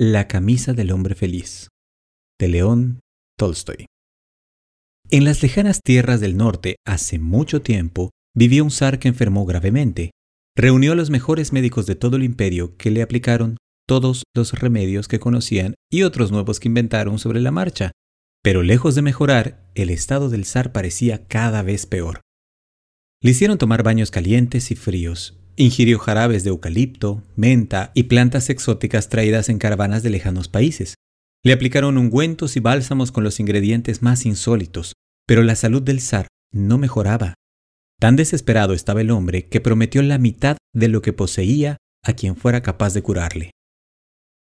La camisa del hombre feliz, de León Tolstoy. En las lejanas tierras del norte, hace mucho tiempo, vivía un zar que enfermó gravemente. Reunió a los mejores médicos de todo el imperio que le aplicaron todos los remedios que conocían y otros nuevos que inventaron sobre la marcha. Pero lejos de mejorar, el estado del zar parecía cada vez peor. Le hicieron tomar baños calientes y fríos. Ingirió jarabes de eucalipto, menta y plantas exóticas traídas en caravanas de lejanos países. Le aplicaron ungüentos y bálsamos con los ingredientes más insólitos, pero la salud del zar no mejoraba. Tan desesperado estaba el hombre que prometió la mitad de lo que poseía a quien fuera capaz de curarle.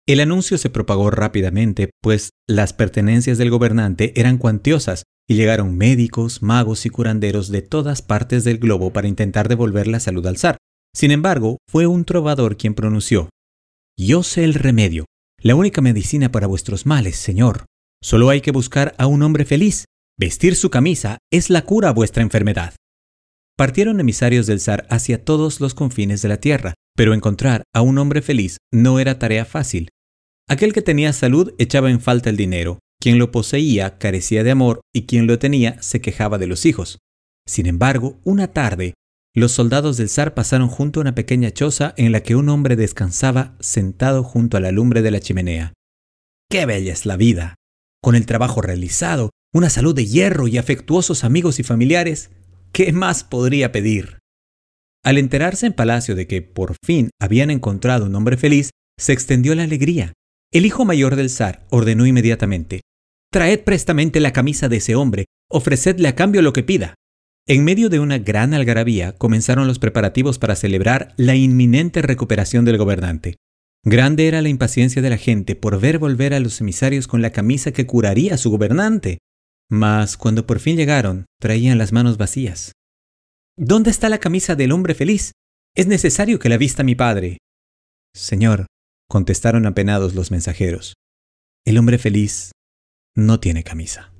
El anuncio se propagó rápidamente, pues las pertenencias del gobernante eran cuantiosas y llegaron médicos, magos y curanderos de todas partes del globo para intentar devolver la salud al zar. Sin embargo, fue un trovador quien pronunció, Yo sé el remedio, la única medicina para vuestros males, Señor. Solo hay que buscar a un hombre feliz. Vestir su camisa es la cura a vuestra enfermedad. Partieron emisarios del zar hacia todos los confines de la tierra, pero encontrar a un hombre feliz no era tarea fácil. Aquel que tenía salud echaba en falta el dinero, quien lo poseía carecía de amor y quien lo tenía se quejaba de los hijos. Sin embargo, una tarde, los soldados del zar pasaron junto a una pequeña choza en la que un hombre descansaba sentado junto a la lumbre de la chimenea. ¡Qué bella es la vida! Con el trabajo realizado, una salud de hierro y afectuosos amigos y familiares, ¿qué más podría pedir? Al enterarse en palacio de que por fin habían encontrado un hombre feliz, se extendió la alegría. El hijo mayor del zar ordenó inmediatamente, Traed prestamente la camisa de ese hombre, ofrecedle a cambio lo que pida. En medio de una gran algarabía comenzaron los preparativos para celebrar la inminente recuperación del gobernante. Grande era la impaciencia de la gente por ver volver a los emisarios con la camisa que curaría a su gobernante. Mas cuando por fin llegaron, traían las manos vacías. ¿Dónde está la camisa del hombre feliz? Es necesario que la vista mi padre. Señor, contestaron apenados los mensajeros. El hombre feliz no tiene camisa.